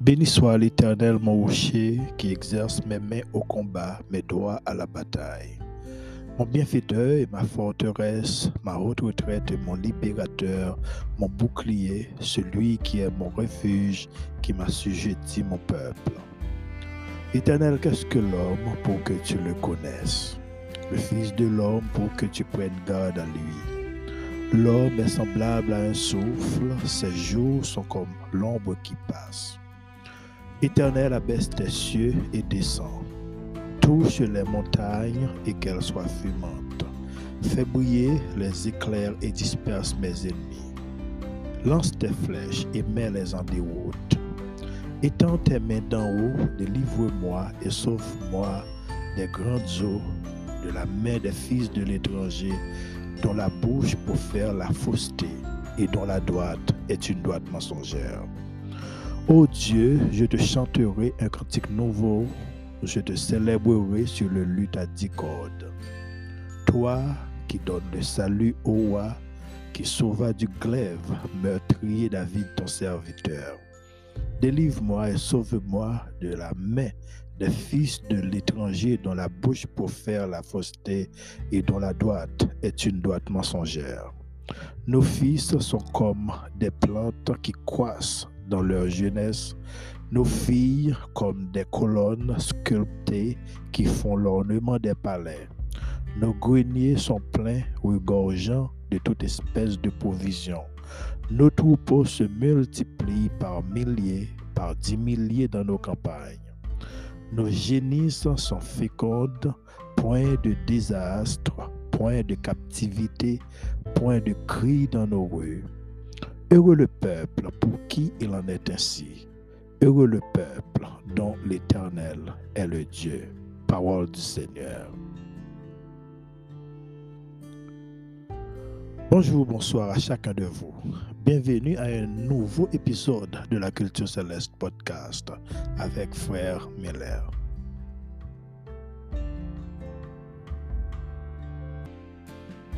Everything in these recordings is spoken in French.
Béni soit l'Éternel, mon rocher, qui exerce mes mains au combat, mes doigts à la bataille. Mon bienfaiteur et ma forteresse, ma haute retraite et mon libérateur, mon bouclier, celui qui est mon refuge, qui m'a sujetti mon peuple. Éternel, qu'est-ce que l'homme pour que tu le connaisses? Le Fils de l'homme pour que tu prennes garde à lui. L'homme est semblable à un souffle, ses jours sont comme l'ombre qui passe. Éternel, abaisse tes cieux et descends. Touche les montagnes et qu'elles soient fumantes. Fais briller les éclairs et disperse mes ennemis. Lance tes flèches et mets-les en déroute. Étends tes mains d'en haut, délivre-moi et sauve-moi des grandes eaux, de la main des fils de l'étranger, dont la bouche pour faire la fausseté et dont la droite est une droite mensongère. Ô Dieu, je te chanterai un cantique nouveau, je te célébrerai sur le luth à dix cordes. Toi qui donnes le salut au roi, qui sauva du glaive, meurtrier David ton serviteur. Délivre-moi et sauve-moi de la main des fils de l'étranger dont la bouche pour faire la fausseté et dont la droite est une droite mensongère. Nos fils sont comme des plantes qui croissent dans leur jeunesse, nos filles comme des colonnes sculptées qui font l'ornement des palais. Nos greniers sont pleins, regorgeant de toute espèce de provisions. Nos troupeaux se multiplient par milliers, par dix milliers dans nos campagnes. Nos génisses sont fécondes, point de désastre, point de captivité, point de cri dans nos rues. Heureux le peuple pour qui il en est ainsi. Heureux le peuple dont l'Éternel est le Dieu. Parole du Seigneur. Bonjour, bonsoir à chacun de vous. Bienvenue à un nouveau épisode de la Culture Céleste Podcast avec Frère Miller.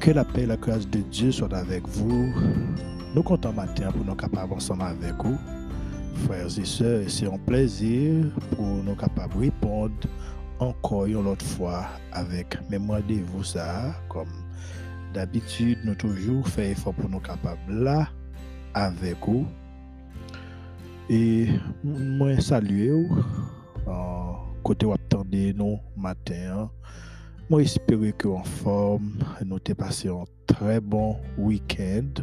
Que la paix et la grâce de Dieu soient avec vous. Nous comptons matin pour nous capables ensemble avec vous. Frères et sœurs, c'est un plaisir pour nous capables de répondre encore une autre fois avec mémoire de vous ça. Comme d'habitude, nous toujours fait effort pour nous capables là avec vous. Et moi saluer vous côté où attendez nous matin. Moi, j'espère que en forme, nous avons passé un très bon week-end.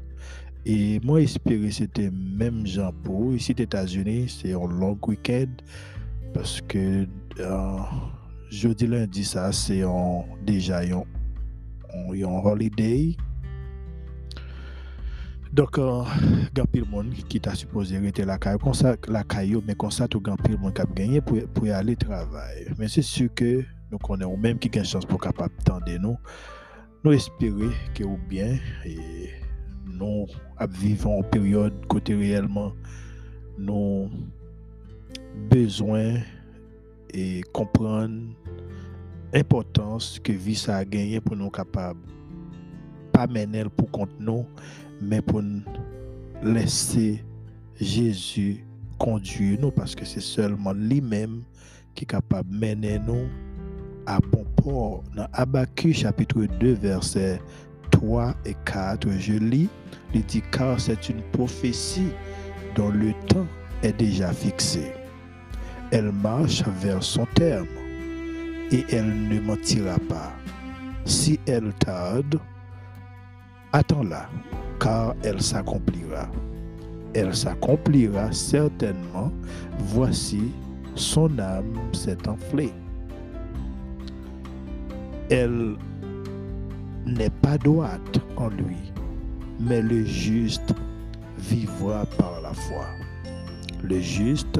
Et moi, j'espère que c'était même genre pour ici aux États-Unis, c'est un long week-end parce que euh, jeudi, lundi, ça, c'est déjà un, holiday. Donc, euh, le monde qui t'a supposé rester la caille, la caillou, mais comme ça, tout le monde qui a gagné pour, pour aller travailler. Mais c'est sûr que nous connaissons même qui a une chance pour capable tendre nous. Nous espérons que ou bien et nous vivons en période côté réellement nous besoin et comprendre l'importance que vie ça a gagné pour nous capables pas mener pour compte nous mais pour laisser Jésus conduire nous parce que c'est seulement lui-même qui est capable de mener nous à bon. Dans Abacu chapitre 2 verset 3 et 4, je lis, il dit car c'est une prophétie dont le temps est déjà fixé. Elle marche vers son terme et elle ne mentira pas. Si elle tarde, attends-la, car elle s'accomplira. Elle s'accomplira certainement. Voici, son âme s'est enflée elle n'est pas droite en lui, mais le juste vivra par la foi. Le juste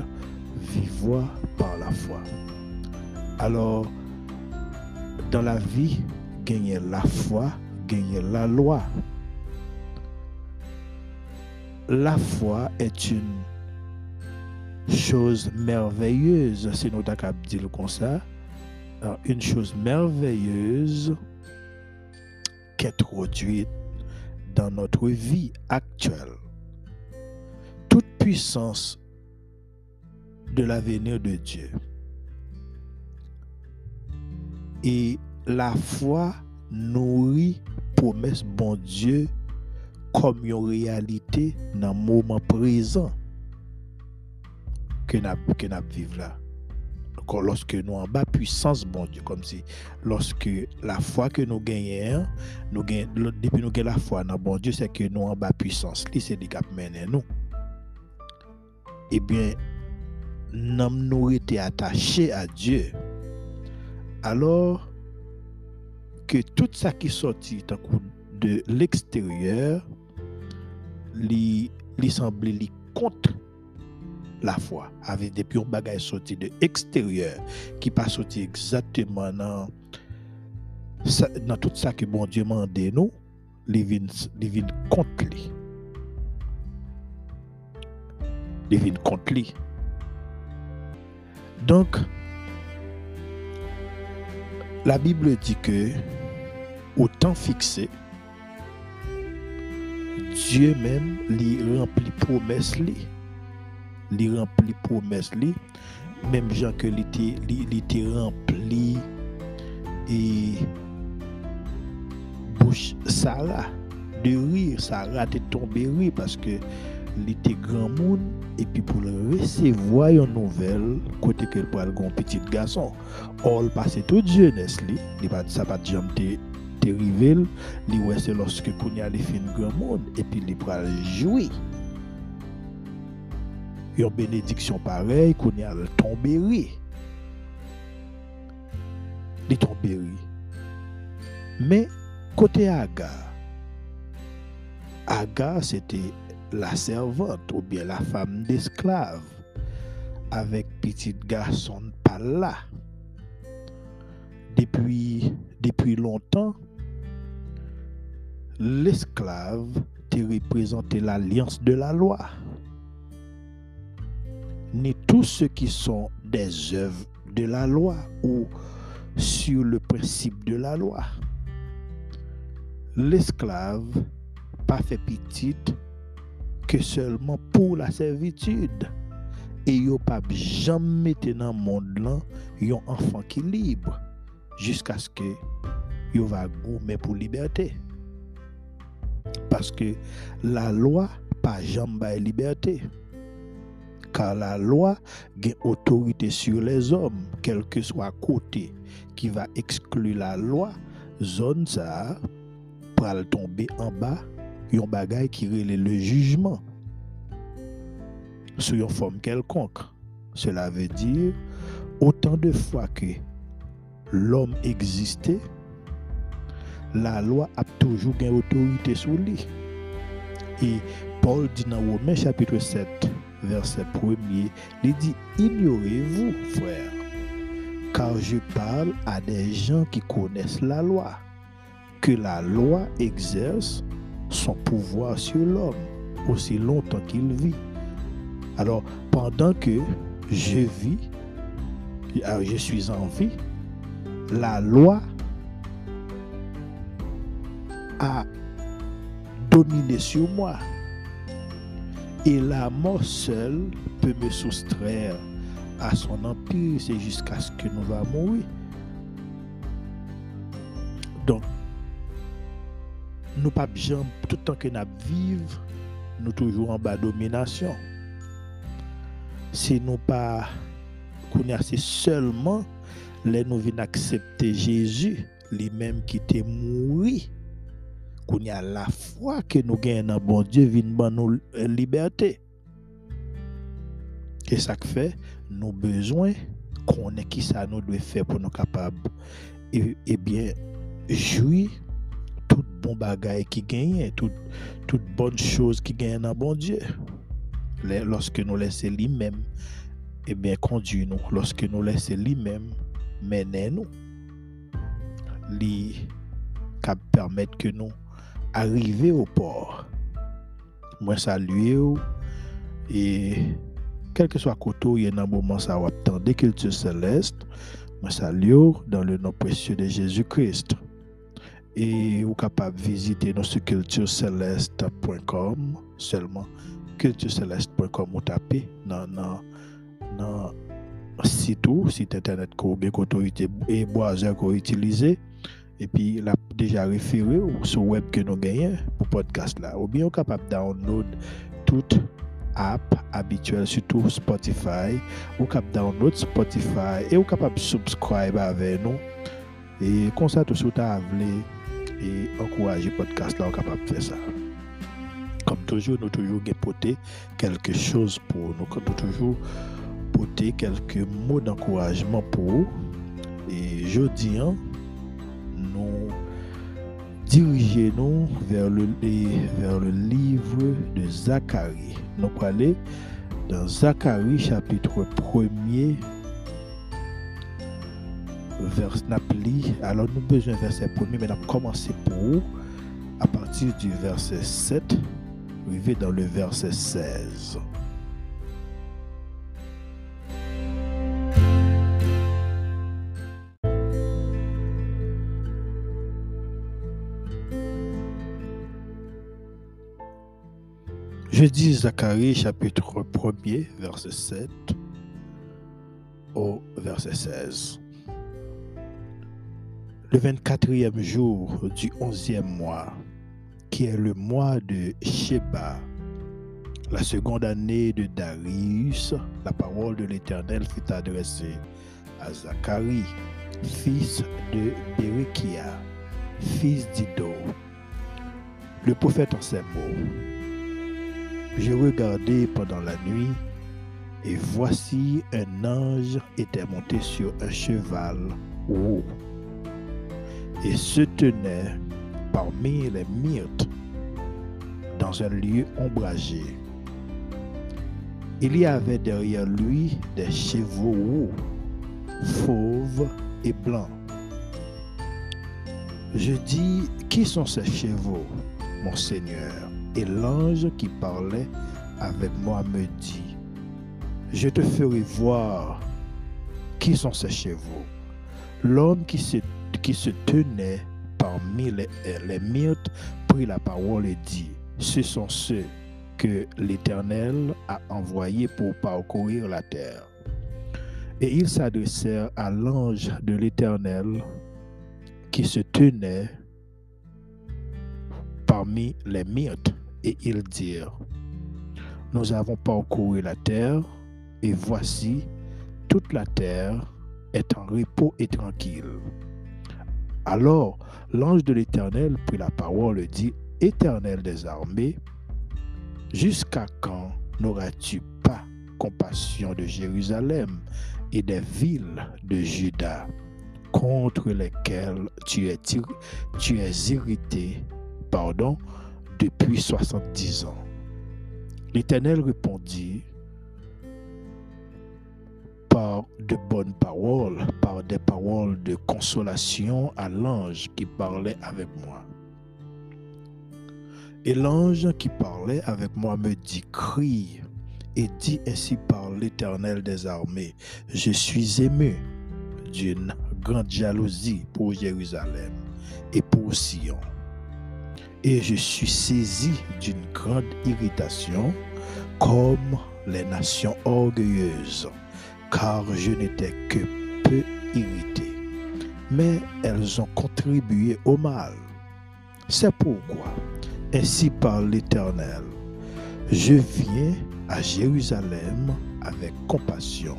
vivra par la foi. Alors, dans la vie, gagner la foi, gagner la loi. La foi est une chose merveilleuse, si nous avons dire comme ça, une chose merveilleuse qui est produite dans notre vie actuelle. Toute puissance de l'avenir de Dieu. Et la foi nourrit promesse bon Dieu comme une réalité dans le moment présent que nous vivons là. Lorsque nous en bas puissance, bon Dieu, comme si lorsque la foi que nous gagnons, nous gagnons, depuis nous gagnons la foi dans bon Dieu, c'est que nous en bas puissance, c'est des cap nous. Eh bien, nous nous été attachés à Dieu. Alors que tout ça qui sortit de l'extérieur, lui, semblait li contre la foi. Avec des purs bagages sortis de l'extérieur, qui pas sorti exactement dans, dans tout ça que bon Dieu m'a demandé nous, les vins contre. Les vins contre lui. Donc, la Bible dit que au temps fixé, Dieu même remplit promesse lui. li rempli promes li, menm jan ke li te, li, li te rempli e bouch Sara, de rir, Sara te tombe rir, paske li te gran moun, epi pou le resevoy yon nouvel kote ke l pral gon petit gason. Or, l pase tout jenes li, li pat sa pat jam te, te rivel, li wese loske koun ya li fin gran moun, epi li pral joui. Une bénédiction pareille kounya le tomber il tomber mais côté Aga Aga c'était la servante ou bien la femme d'esclave avec petit garçon pas là. Depuis, depuis longtemps, l'esclave te représentait l'alliance de la loi. Ni tous ceux qui sont des œuvres de la loi ou sur le principe de la loi. L'esclave, pas fait petite, que seulement pour la servitude. Et yo pas jamais dans le monde là un enfant qui est libre jusqu'à ce que yo va gommer pour liberté. Parce que la loi pas jamais liberté. Car la loi a autorité sur les hommes, quel que soit côté qui va exclure la loi, zone ça pour tomber en bas un bagage qui relève le jugement sur une forme quelconque. Cela veut dire autant de fois que l'homme existait, la loi a toujours une autorité sur lui. Et Paul dit dans Romains chapitre 7, verset 1er, il dit Ignorez-vous, frère, car je parle à des gens qui connaissent la loi, que la loi exerce son pouvoir sur l'homme aussi longtemps qu'il vit. Alors, pendant que je vis, euh, je suis en vie, la loi a dominé sur moi. Et la mort seule peut me soustraire à son empire, c'est jusqu'à ce que nous allons mourir. Donc, nous pas bien tout le que nous vivons, nous toujours en bas domination. Si nous pas c'est seulement les nous venons accepter Jésus, lui-même qui était mort, Kounya la fwa ke nou gen nan bon Diyo vin ban nou eh, liberté. E sak fe, nou bezwen konen ki sa nou dwe fe pou nou kapab. Ebyen, e, e jwi tout bon bagay ki genyen, tout, tout bon chose ki genyen nan bon Diyo. Lorske nou lese li men, ebyen kondi nou. Lorske nou lese li men, menen nou. Li kap permette ke nou arrivions au port. Moi, saluer et quel que soit côté il y a un moment ça va attendre culture céleste. Moi, salue dans le nom précieux de Jésus-Christ. Et vous capable visiter notre culturecéleste.com seulement culturecéleste.com ou taper dans dans site site internet que vous et browser que vous utilisez et puis il a déjà référé sur web que nous gagnons pour podcast là. Ou bien capable download toute app habituelle surtout Spotify. Ou capable download Spotify et ou capable subscribe avec nous. Et comme ça tout ça et encourager podcast là capable faire ça. Comme toujours nous toujours porter quelque chose pour nous. Comme toujours porter quelques mots d'encouragement pour vous. Et jeudi hein, nous dirigeons vers le, vers le livre de Zacharie. Nous allons dans Zacharie chapitre 1er, vers Napoli. Alors nous avons besoin de verset 1 mais nous allons commencer pour à partir du verset 7, arriver dans le verset 16. Je dis Zacharie chapitre 1er, verset 7 au verset 16. Le 24e jour du 11e mois, qui est le mois de Sheba, la seconde année de Darius, la parole de l'Éternel fut adressée à Zacharie, fils de Berekia, fils d'Ido. Le prophète en ces mots j'ai regardé pendant la nuit, et voici un ange était monté sur un cheval roux, et se tenait parmi les myrtes dans un lieu ombragé. Il y avait derrière lui des chevaux roux, fauves et blancs. Je dis, qui sont ces chevaux, mon Seigneur? Et l'ange qui parlait avec moi me dit, je te ferai voir qui sont ces chevaux. L'homme qui se, tenait parmi les, les myrtes prit la parole et dit, ce sont ceux que l'Éternel a envoyés pour parcourir la terre. Et ils s'adressèrent à l'ange de l'Éternel qui se tenait parmi les myrtes et ils dirent, nous avons parcouru la terre, et voici, toute la terre est en repos et tranquille. Alors l'ange de l'Éternel prit la parole et dit, Éternel des armées, jusqu'à quand n'auras-tu pas compassion de Jérusalem et des villes de Juda contre lesquelles tu es, tu es irrité, pardon, depuis 70 ans. L'Éternel répondit par de bonnes paroles, par des paroles de consolation à l'ange qui parlait avec moi. Et l'ange qui parlait avec moi me dit, crie et dit ainsi par l'Éternel des armées, je suis ému d'une grande jalousie pour Jérusalem et pour Sion et je suis saisi d'une grande irritation comme les nations orgueilleuses, car je n'étais que peu irrité. Mais elles ont contribué au mal. C'est pourquoi, ainsi parle l'Éternel, je viens à Jérusalem avec compassion.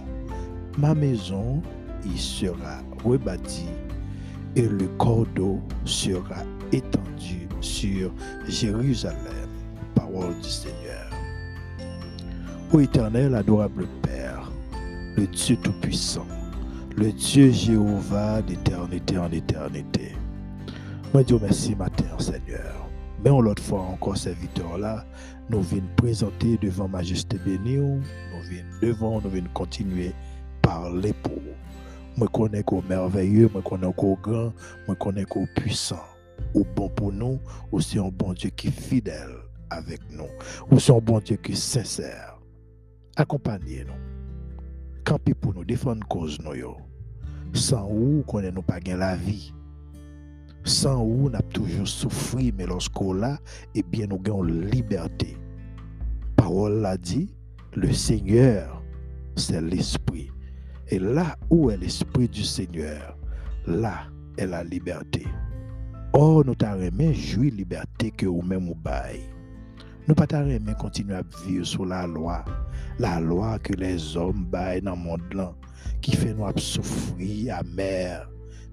Ma maison y sera rebâtie et le cordeau sera étendu sur Jérusalem. Parole du Seigneur. Ô éternel, adorable Père, le Dieu Tout-Puissant, le Dieu Jéhovah d'éternité en éternité, Moi, Dieu merci matin, Seigneur. Mais on l'autre fois encore, serviteur là, nous venons présenter devant Majesté bénie, nous venons devant, nous venons continuer parler pour vous. Moi, connais qu'au merveilleux, moi, connais qu'au grand, moi, connais qu'au puissant. Ou bon pour nous, ou c'est un bon Dieu qui est fidèle avec nous, ou c'est un bon Dieu qui est sincère. Accompagnez-nous. Campez pour nous, défendre cause nous. Sans où, connaît nous pas la vie sans où on a toujours souffert, mais lorsqu'on l'a, eh bien, nous avons liberté. Parole l'a dit, le Seigneur, c'est l'Esprit. Et là où est l'Esprit du Seigneur, là est la liberté. Or, nous t'arrêtons jouir liberté que nous-mêmes nous bail. Nous pas t'arrêtons continuer à vivre sous la loi. La loi que les hommes baillent dans le monde là, qui fait nous souffrir, amer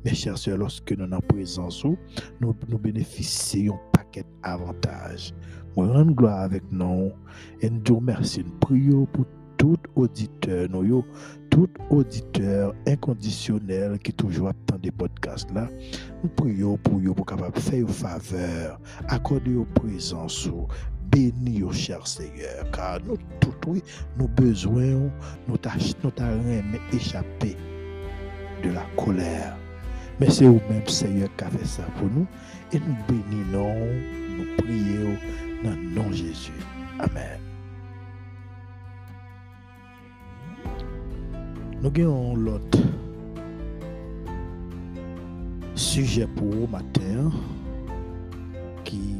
mes chers soeurs, lorsque nous sommes en présence, nous, nous bénéficions paquet d'avantages. Nous rendons gloire avec nous et nous vous remercions. Nous prions pour tout auditeur, nous, tout auditeur inconditionnel qui toujours attend des podcasts là. Nous prions pour vous pour capable faire une faveur, accorder aux présence, béni au cher Seigneur, car nous tout oui, nous besoin, nous t'arrêter échapper de la colère mais c'est vous-même, Seigneur, qui a fait ça pour nous. Et nous bénissons, nous prions dans le nom de Jésus. Amen. Nous avons l'autre sujet pour vous matin qui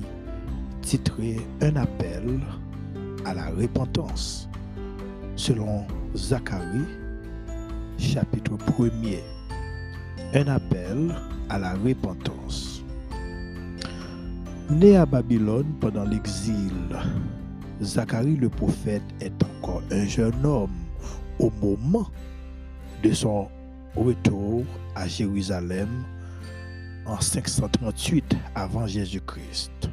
titrait Un appel à la repentance selon Zacharie chapitre 1er un appel à la repentance. Né à Babylone pendant l'exil, Zacharie le prophète est encore un jeune homme au moment de son retour à Jérusalem en 538 avant Jésus-Christ.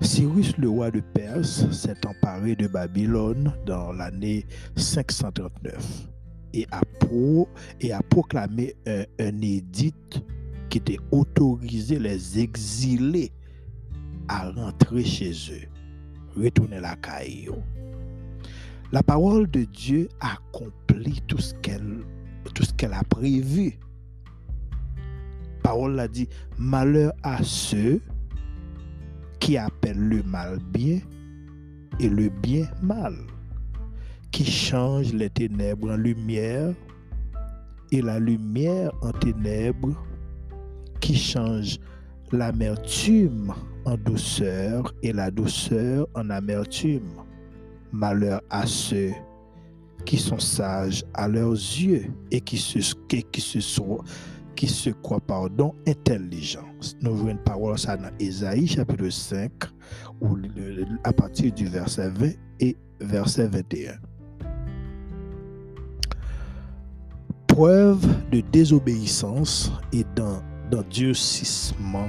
Cyrus, le roi de Perse, s'est emparé de Babylone dans l'année 539 et a, et a proclamé un, un édit qui était autorisé les exilés à rentrer chez eux, retourner la caillou. La parole de Dieu accomplit tout ce qu'elle tout ce qu'elle a prévu. La parole a dit malheur à ceux qui appellent le mal bien et le bien mal qui change les ténèbres en lumière et la lumière en ténèbres, qui change l'amertume en douceur et la douceur en amertume. Malheur à ceux qui sont sages à leurs yeux et qui se, qui se, sont, qui se croient pardon, intelligents. Nous voyons une parole ça dans Ésaïe chapitre 5, à partir du verset 20 et verset 21. preuve de désobéissance et d'endurcissement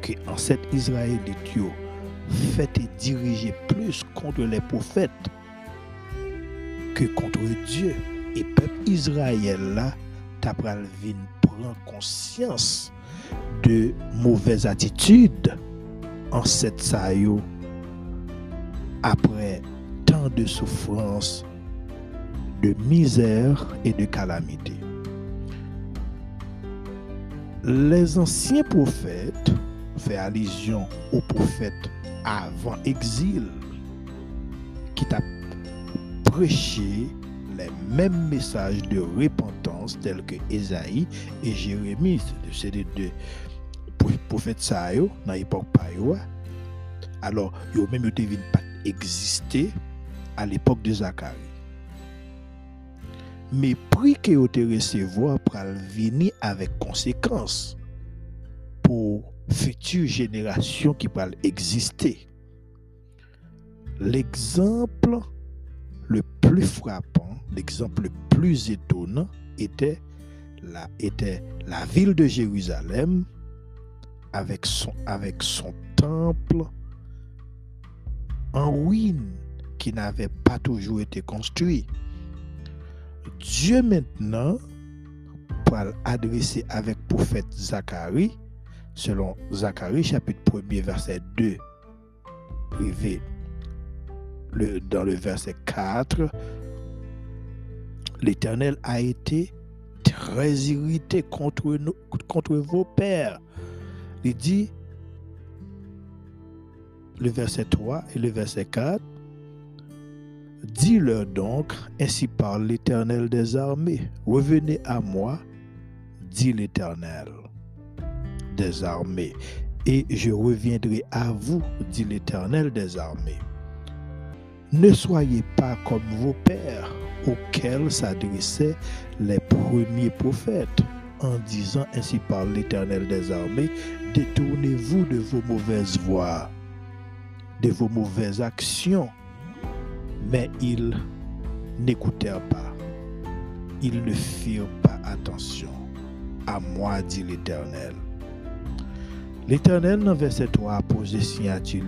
que cet Israélite fait et dirigé plus contre les prophètes que contre Dieu. Et peuple Israël là, t'apprend prend conscience de mauvaises attitudes en cette saillot après tant de souffrances de misère et de calamité. Les anciens prophètes font allusion aux prophètes avant exil qui t'a prêché les mêmes messages de repentance tels que Esaïe et Jérémie. C'est des deux prophètes ça dans l'époque Alors, ils même pas existé à l'époque de Zacharie mais prix que vous te recevoir pour venir avec conséquences pour futures générations qui peuvent exister. L'exemple le plus frappant, l'exemple le plus étonnant était la, la ville de Jérusalem avec son, avec son temple en ruine qui n'avait pas toujours été construit. Dieu maintenant, pour adresser avec prophète Zacharie, selon Zacharie chapitre 1er verset 2, privé le, dans le verset 4, l'Éternel a été très irrité contre vos pères. Il dit, le verset 3 et le verset 4, Dis-leur donc, ainsi parle l'Éternel des armées, revenez à moi, dit l'Éternel des armées, et je reviendrai à vous, dit l'Éternel des armées. Ne soyez pas comme vos pères, auxquels s'adressaient les premiers prophètes, en disant ainsi par l'Éternel des armées, détournez-vous de vos mauvaises voies, de vos mauvaises actions. Mais ils n'écoutèrent pas. Ils ne firent pas attention. À moi, dit l'Éternel. L'Éternel, dans verset 3, a posé signature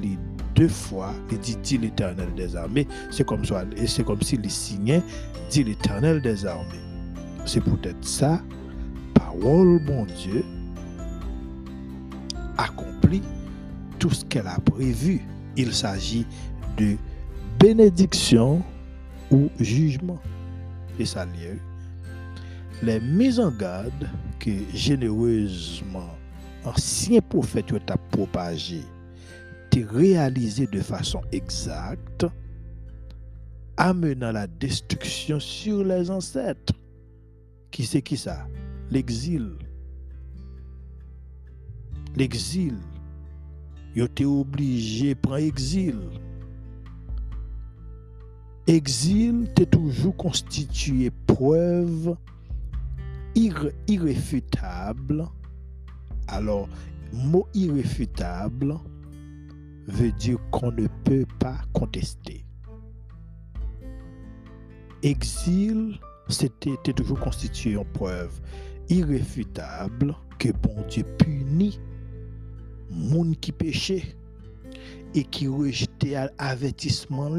deux fois, il dit, dit l'Éternel des armées? C'est comme, ça, c'est comme s'il signait, dit l'Éternel des armées. C'est peut-être ça, parole, bon Dieu, accomplit tout ce qu'elle a prévu. Il s'agit de bénédiction ou jugement. Et ça lieu. Les mises en garde que généreusement ancien prophète a propagé réalisé de façon exacte, amenant la destruction sur les ancêtres. Qui c'est qui ça? L'exil. L'exil. Été obligé de prendre exil. Exil, t'es toujours constitué preuve irréfutable. Alors, mot irréfutable, veut dire qu'on ne peut pas contester. Exil, c'était toujours constitué en preuve. Irréfutable que bon Dieu punit monde qui péchait et qui rejetait l'avertissement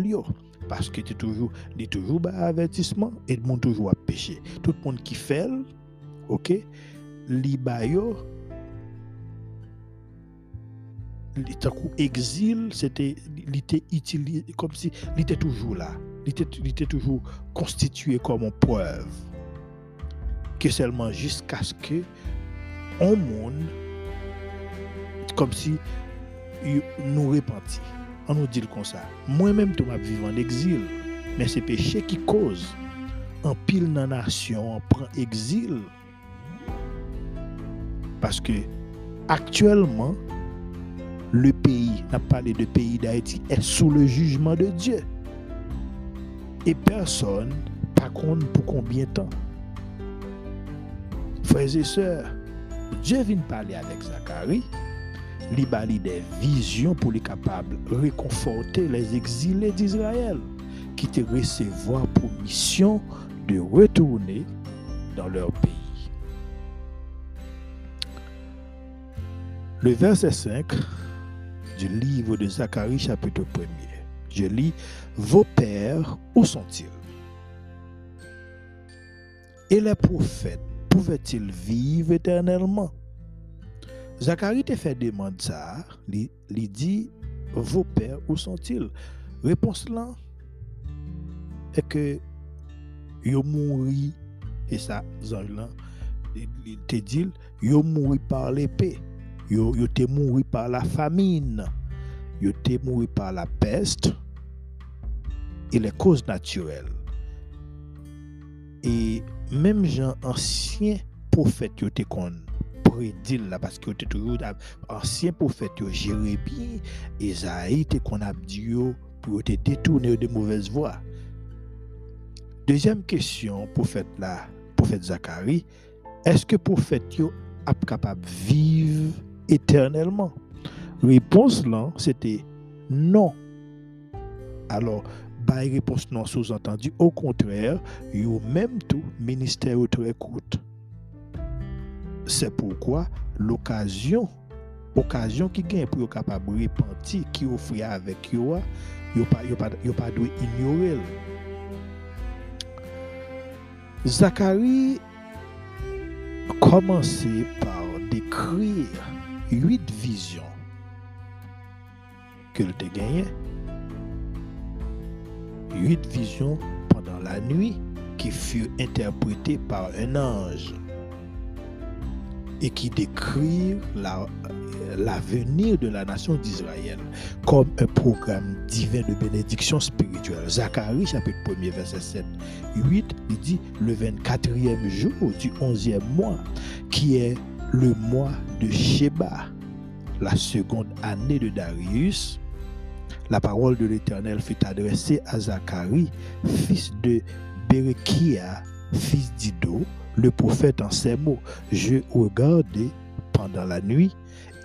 parce que tu toujours toujours bas avertissement et le monde toujours a péché tout le monde qui fait OK li exil, c'était, comme si il était toujours là. Il était, toujours constitué comme une preuve. Que seulement jusqu'à ce que on monde, comme si nous repentit. On nous dit comme ça. Moi-même, je vivre en exil. Mais c'est péché qui cause. En pile dans la nation, on prend exil. Parce que actuellement, le pays, n'a parlé de pays d'Haïti, est sous le jugement de Dieu. Et personne, par contre, pour combien de temps? Frères et sœurs, Dieu vient parler avec Zacharie, lui des visions pour les capables réconforter les exilés d'Israël qui te recevoir pour mission de retourner dans leur pays. Le verset 5 livre de Zacharie chapitre 1er. Je lis, Vos pères, où sont-ils? Et les prophètes pouvaient-ils vivre éternellement? Zacharie te fait demander ça, il dit, Vos pères, où sont-ils? Réponse là, est que yo mouri, et ça, il te dit, yo mouri par l'épée. Yo, yo mouru par la famine. Yo te mouru par la peste et les causes naturelles. Et même gens anciens prophètes yo te kon prédit là parce que yo te toujours ancien prophète yo Jérémie, Esaïe te kon a dit pour te détourner de mauvaises voies. Deuxième question, prophète là, Zacharie, est-ce que prophète yo capable de vivre éternellement Réponse là, c'était non. Alors, bah, réponse non sous-entendu, au contraire, yo même tout ministère très courte. C'est pourquoi l'occasion, occasion qui gagne pour capable de repentir, qui offre avec yo, yo pas yo pas yo pas ignorer. Zacharie commençait par décrire huit visions que le gagné. Huit visions pendant la nuit qui furent interprétées par un ange et qui décrivent l'avenir de la nation d'Israël comme un programme divin de bénédiction spirituelle. Zacharie chapitre 1er verset 7, 8, il dit le 24e jour du 11e mois qui est le mois de Sheba, la seconde année de Darius, la parole de l'Éternel fut adressée à Zacharie, fils de Berekia, fils d'Ido, le prophète en ces mots. Je regardais pendant la nuit,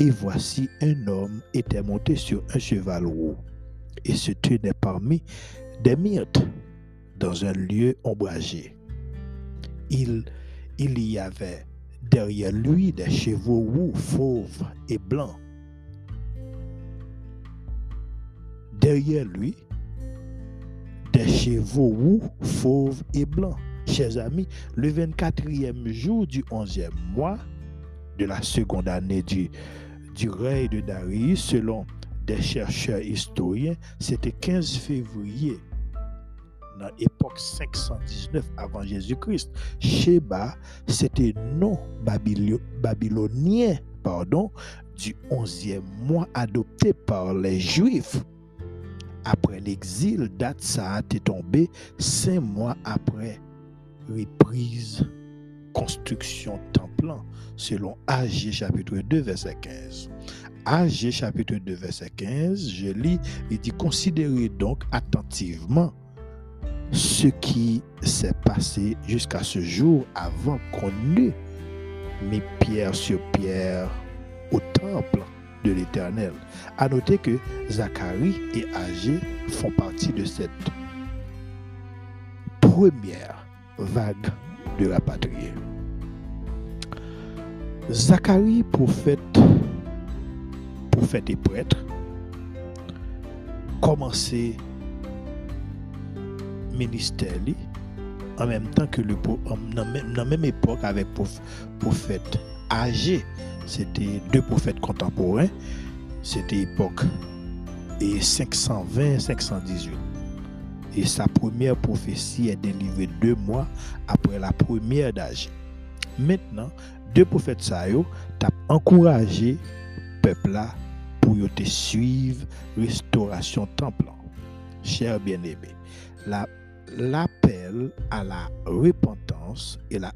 et voici un homme était monté sur un cheval roux, et se tenait parmi des myrtes dans un lieu ombragé. Il, il y avait derrière lui des chevaux roux, fauves et blancs. Derrière lui, des chevaux roux, fauves et blancs. Chers amis, le 24e jour du 11e mois de la seconde année du, du règne de Darius, selon des chercheurs historiens, c'était 15 février dans l'époque 519 avant Jésus-Christ. Sheba, c'était nom babylonien pardon, du 11e mois adopté par les Juifs. Après l'exil, date ça a été tombé cinq mois après reprise construction temple selon AG chapitre 2 verset 15. AG chapitre 2 verset 15, je lis, il dit considérez donc attentivement ce qui s'est passé jusqu'à ce jour avant qu'on ait mis pierre sur pierre au temple de l'Éternel. À noter que Zacharie et Agé font partie de cette première vague de la patrie. Zacharie, prophète, prophète et prêtre, commençait ministère en même temps que le dans la même époque avec prophète âgé. C'était deux prophètes contemporains. C'était époque et 520 518 et sa première prophétie est délivrée deux mois après la première d'âge. Maintenant deux prophètes ça t'as encouragé peuple là pour te suivre restauration temple cher bien-aimé la l'appel à la repentance et, la,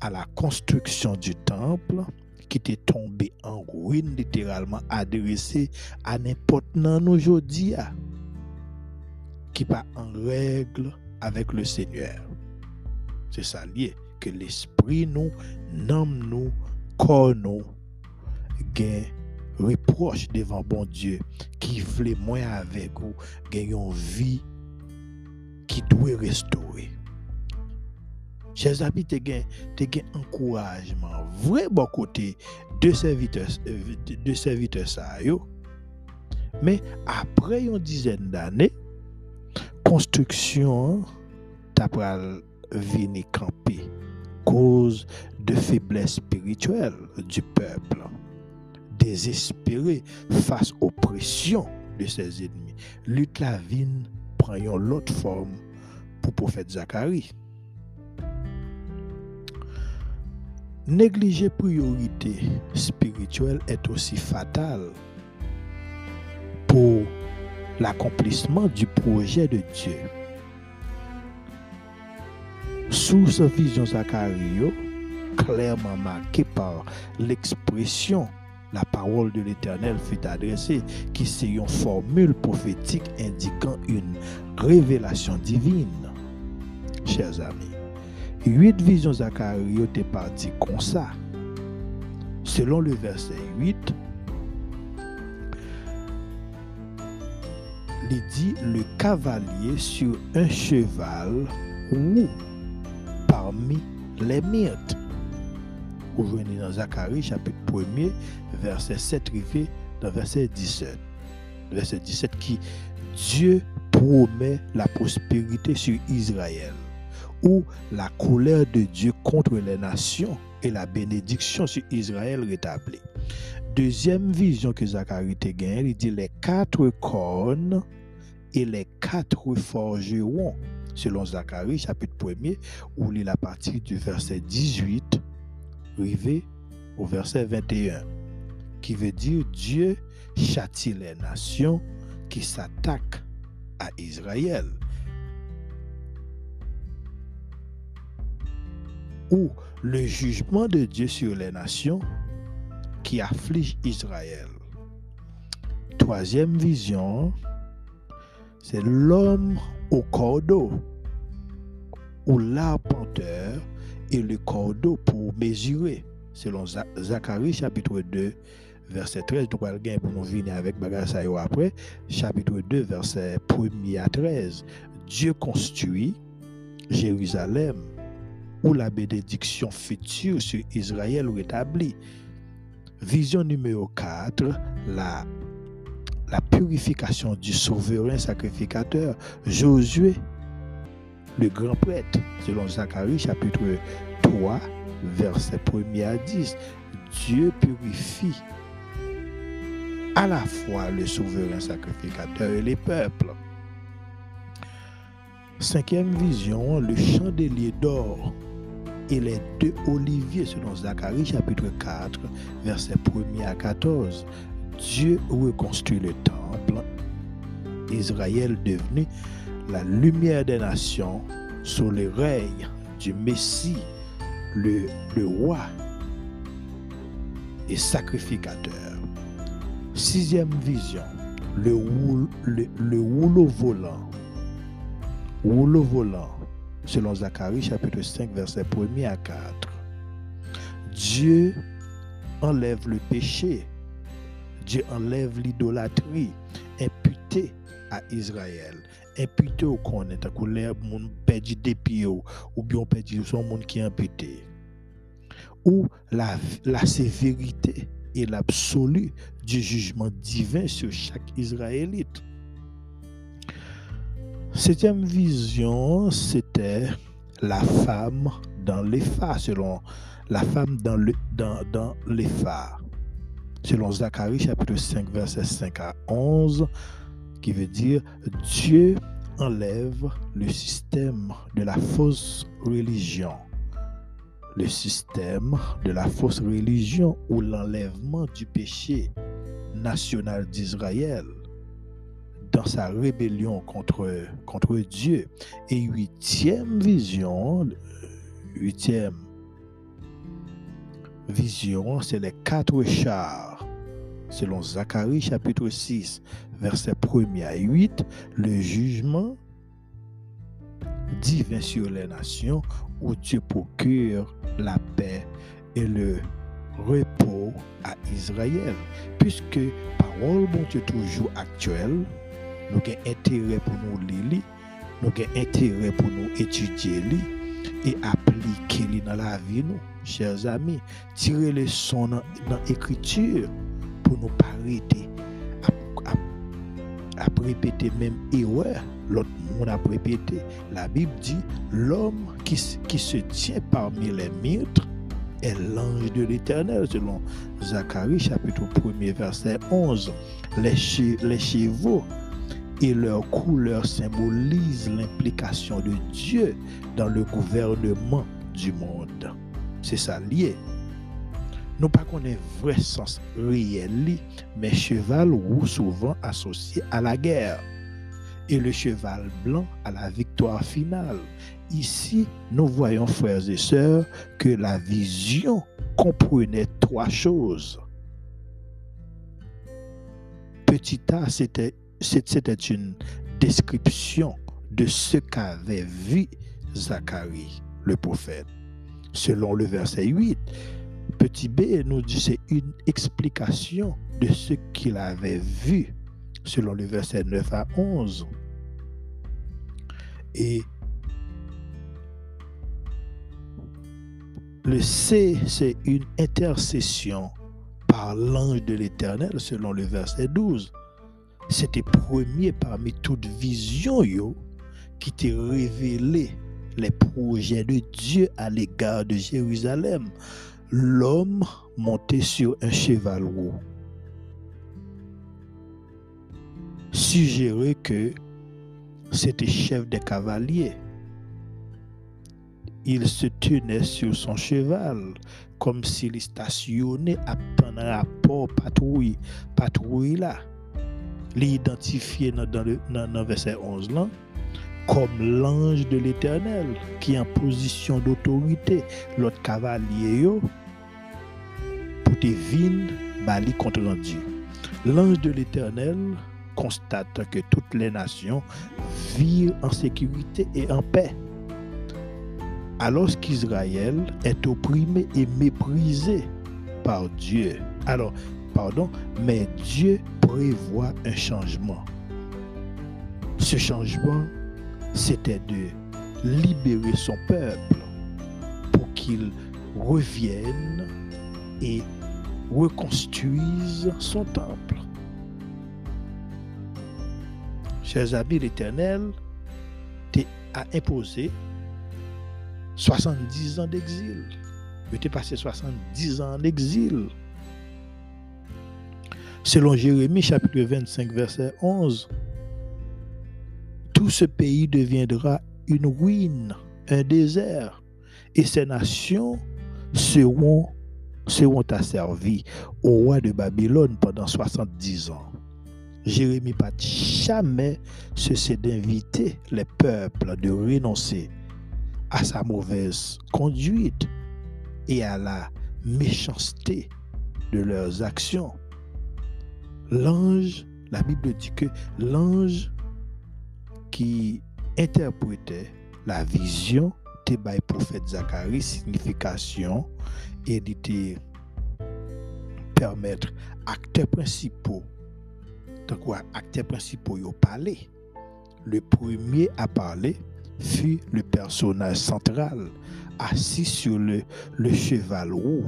à la construction du temple qui était tombé en ruine littéralement adressé à n'importe qui aujourd'hui qui pas en règle avec le Seigneur. C'est ça lié que l'esprit nous, nomme nous, corps nous, reproche devant bon Dieu qui voulait moins avec vous, gagnons vie qui doit restaurer. Chers amis, tu as un encouragement vrai bon côté de serviteurs de serviteurs ça mais après une dizaine d'années construction t'a venir camper cause de faiblesse spirituelle du peuple. Désespéré face aux pressions de ses ennemis. Lutte la vigne prend une forme pour prophète Zacharie. Négliger priorité spirituelle est aussi fatal pour l'accomplissement du projet de Dieu. Sous sa vision Zacharie, clairement marquée par l'expression la parole de l'Éternel fut adressée, qui c'est une formule prophétique indiquant une révélation divine. Chers amis, huit visions Zacharie étaient parties comme ça. Selon le verset 8, il dit le cavalier sur un cheval ou parmi les myrtes. Aujourd'hui dans Zacharie chapitre 1er, verset 7 rivé dans verset 17. Verset 17 qui Dieu promet la prospérité sur Israël ou la colère de Dieu contre les nations et la bénédiction sur Israël rétablie. Deuxième vision que Zacharie te gagne, il dit les quatre cornes et les quatre forgerons, selon Zacharie chapitre 1er, où il est à partir du verset 18, au verset 21, qui veut dire Dieu châtie les nations qui s'attaquent à Israël. Ou le jugement de Dieu sur les nations qui affligent Israël. Troisième vision, c'est l'homme au cordeau, ou l'arpenteur et le cordeau pour mesurer, selon Zacharie chapitre 2, verset 13. Nous allons pour nous venir avec bagage après. Chapitre 2, verset 1 à 13. Dieu construit Jérusalem où la bénédiction future sur Israël rétablie. Vision numéro 4, la, la purification du souverain sacrificateur. Josué, le grand prêtre, selon Zacharie chapitre 3, verset 1 à 10. Dieu purifie à la fois le souverain sacrificateur et les peuples. Cinquième vision, le chandelier d'or et les deux oliviers, selon Zacharie chapitre 4, verset 1 à 14. Dieu reconstruit le temple. Israël devenu la lumière des nations sous le règne du Messie, le, roi et sacrificateur. Sixième vision, le rouleau volant. Rouleau volant, selon Zacharie chapitre 5, verset 1 à 4. Dieu enlève le péché. Dieu enlève l'idolâtrie imputée à Israël. Imputée au connaître, que l'herbe moun perdu des pieds ou bien perdu son monde qui est imputé. Ou la, la sévérité et l'absolu du jugement divin sur chaque Israélite. Septième vision, c'était la femme dans les phares, selon la femme dans, le, dans, dans. Selon Zacharie chapitre 5, verset 5 à 11, qui veut dire Dieu enlève le système de la fausse religion le système de la fausse religion ou l'enlèvement du péché national d'Israël dans sa rébellion contre, contre Dieu. Et huitième vision, huitième vision, c'est les quatre chars. Selon Zacharie chapitre 6, verset 1 à 8, le jugement divin sur les nations où Dieu procure la paix et le repos à Israël. Puisque parole bon Dieu toujours actuelle, nous avons intérêt pour nous lire, nous avons intérêt pour nous étudier et appliquer dans la vie, nous, chers amis. Tirer les sons dans l'écriture nous à, répéter même erreur l'autre monde a répété. La Bible dit, l'homme qui, se tient parmi les mitres est l'ange de l'Éternel, selon Zacharie chapitre 1 verset 11. Les, les chevaux et leur couleur symbolisent l'implication de Dieu dans le gouvernement du monde. C'est ça lié. Nous pas connaissons vrai sens réel, mais cheval ou souvent associé à la guerre et le cheval blanc à la victoire finale. Ici, nous voyons, frères et sœurs, que la vision comprenait trois choses. Petit A, c'était une description de ce qu'avait vu Zacharie, le prophète. Selon le verset 8, petit B nous dit c'est une explication de ce qu'il avait vu, selon le verset 9 à 11. Et le C, c'est une intercession par l'ange de l'Éternel, selon le verset 12. C'était premier parmi toutes visions yo, qui t'a révélé les projets de Dieu à l'égard de Jérusalem. L'homme monté sur un cheval roux. Suggérer que c'était chef des cavaliers. Il se tenait sur son cheval comme s'il stationnait à un rapport patrouille, patrouille là. L'identifier dans, le, dans, verset 11 là, comme l'ange de l'éternel qui est en position d'autorité, l'autre cavalier vin bali contre Dieu. L'ange de l'éternel constate que toutes les nations vivent en sécurité et en paix. Alors qu'Israël est opprimé et méprisé par Dieu. Alors, pardon, mais Dieu prévoit un changement. Ce changement, c'était de libérer son peuple pour qu'il revienne et reconstruise son temple. Chers amis, l'Éternel a imposé 70 ans d'exil. Il était passé 70 ans en exil. Selon Jérémie chapitre 25 verset 11, tout ce pays deviendra une ruine, un désert, et ces nations seront, seront asservies au roi de Babylone pendant 70 ans. Jérémie pas jamais cessé d'inviter les peuples de renoncer à sa mauvaise conduite et à la méchanceté de leurs actions. L'ange, la Bible dit que l'ange qui interprétait la vision le prophète Zacharie signification et de permettre acteurs principaux donc acteurs principaux ont parlé le premier à parler fut le personnage central assis sur le, le cheval roux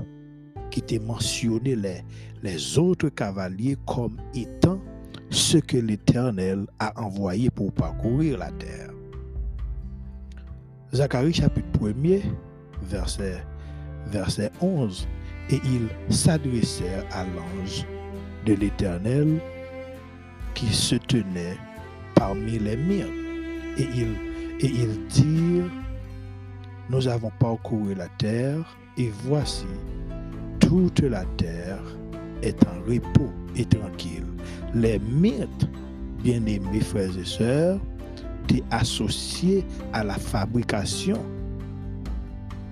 qui était mentionné les, les autres cavaliers comme étant ce que l'Éternel a envoyé pour parcourir la terre. Zacharie chapitre 1er, verset, verset 11, et ils s'adressèrent à l'ange de l'Éternel qui se tenait parmi les miens. Et ils, dirent, nous avons parcouru la terre, et voici, toute la terre est en repos et tranquille. Les mythes, bien-aimés frères et sœurs, étaient associés à la fabrication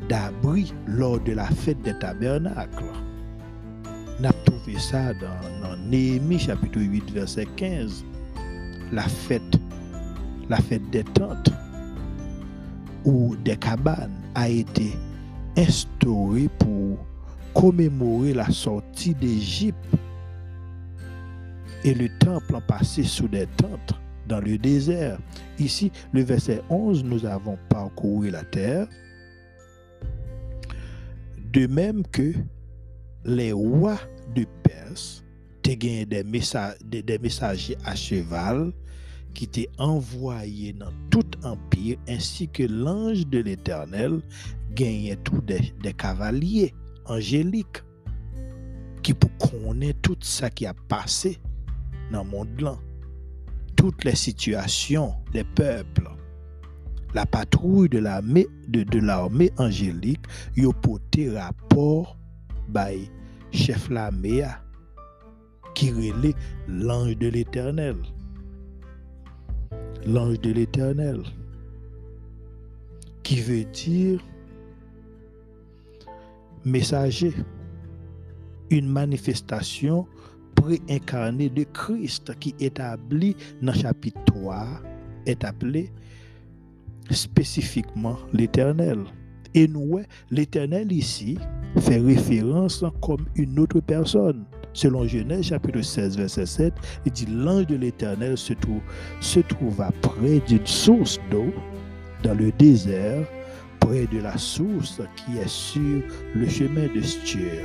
d'abris lors de la fête des tabernacles. On a trouvé ça dans, dans Néhémie chapitre 8 verset 15. La fête, la fête des tentes ou des cabanes a été instaurée pour commémorer la sortie d'Égypte et le temple en passé sous des tentes dans le désert. Ici, le verset 11, nous avons parcouru la terre. De même que les rois de Perse gagné des, messagers à cheval qui étaient envoyés dans tout empire, ainsi que l'ange de l'Éternel gagnait tous des, cavaliers angéliques qui pour connaître tout ça qui a passé dans le monde. Toutes les situations des peuples. La patrouille de l'armée de, de angélique y a porté rapport by chef l'armée qui relait l'ange de l'éternel. L'ange de l'éternel. Qui veut dire messager. Une manifestation préincarnée de Christ qui établi dans chapitre 3 est appelé spécifiquement l'éternel. Et nous, l'éternel ici fait référence comme une autre personne. Selon Genèse chapitre 16, verset 7, il dit l'ange de l'éternel se, trouve, se trouva près d'une source d'eau dans le désert, près de la source qui est sur le chemin de Stier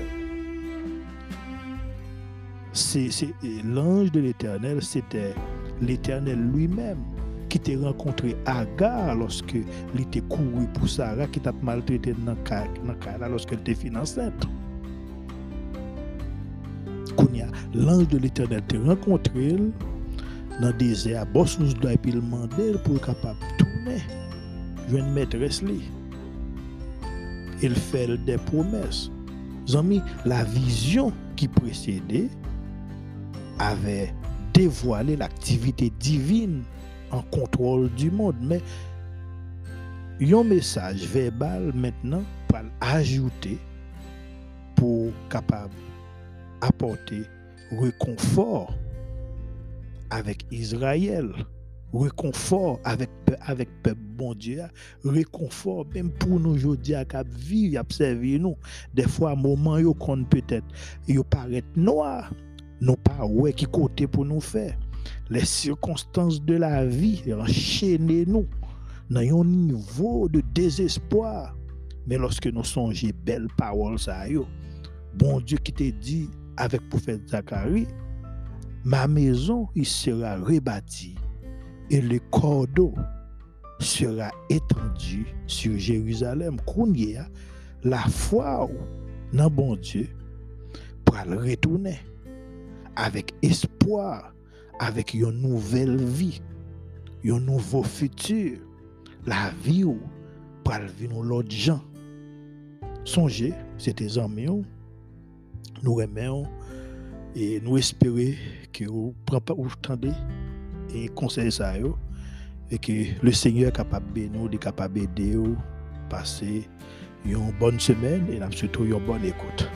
l'ange de l'Éternel, c'était l'Éternel lui-même qui t'a rencontré Agar lorsque il était couru pour Sarah qui t'a maltraité dans le lorsque elle était fille enceinte. L'ange de l'Éternel t'a rencontré dans le désert, à Bossus, et puis il pour capable de tourner. Jeune maîtresse, il fait des promesses. Amis, la vision qui précédait avait dévoilé l'activité divine en contrôle du monde. Mais un message verbal maintenant pour ajouter pour capable apporter réconfort avec Israël, réconfort avec avec peuple bon Dieu, réconfort même pour nous aujourd'hui à cap vivre, observer nous. Des fois moment yo qu'on peut-être yo paraît noir, nous pas ouais qui côté pour nous faire. Les circonstances de la vie enchaînent nous dans un niveau de désespoir. Mais lorsque nous songeons belles paroles ça yo, bon Dieu qui te dit avec prophète Zacharie, ma maison il sera rebâtie et le cordeau sera étendu sur Jérusalem. Kounia, la foi dans bon Dieu pour retourner avec espoir, avec une nouvelle vie, un nouveau futur. La vie pour vivre l'autre gens. Songez, c'était amis, nous aimons et nous espérons que vous prenez et conseil ça et que le Seigneur est capable de nous, capable d'aider passer une bonne semaine et surtout une bonne écoute.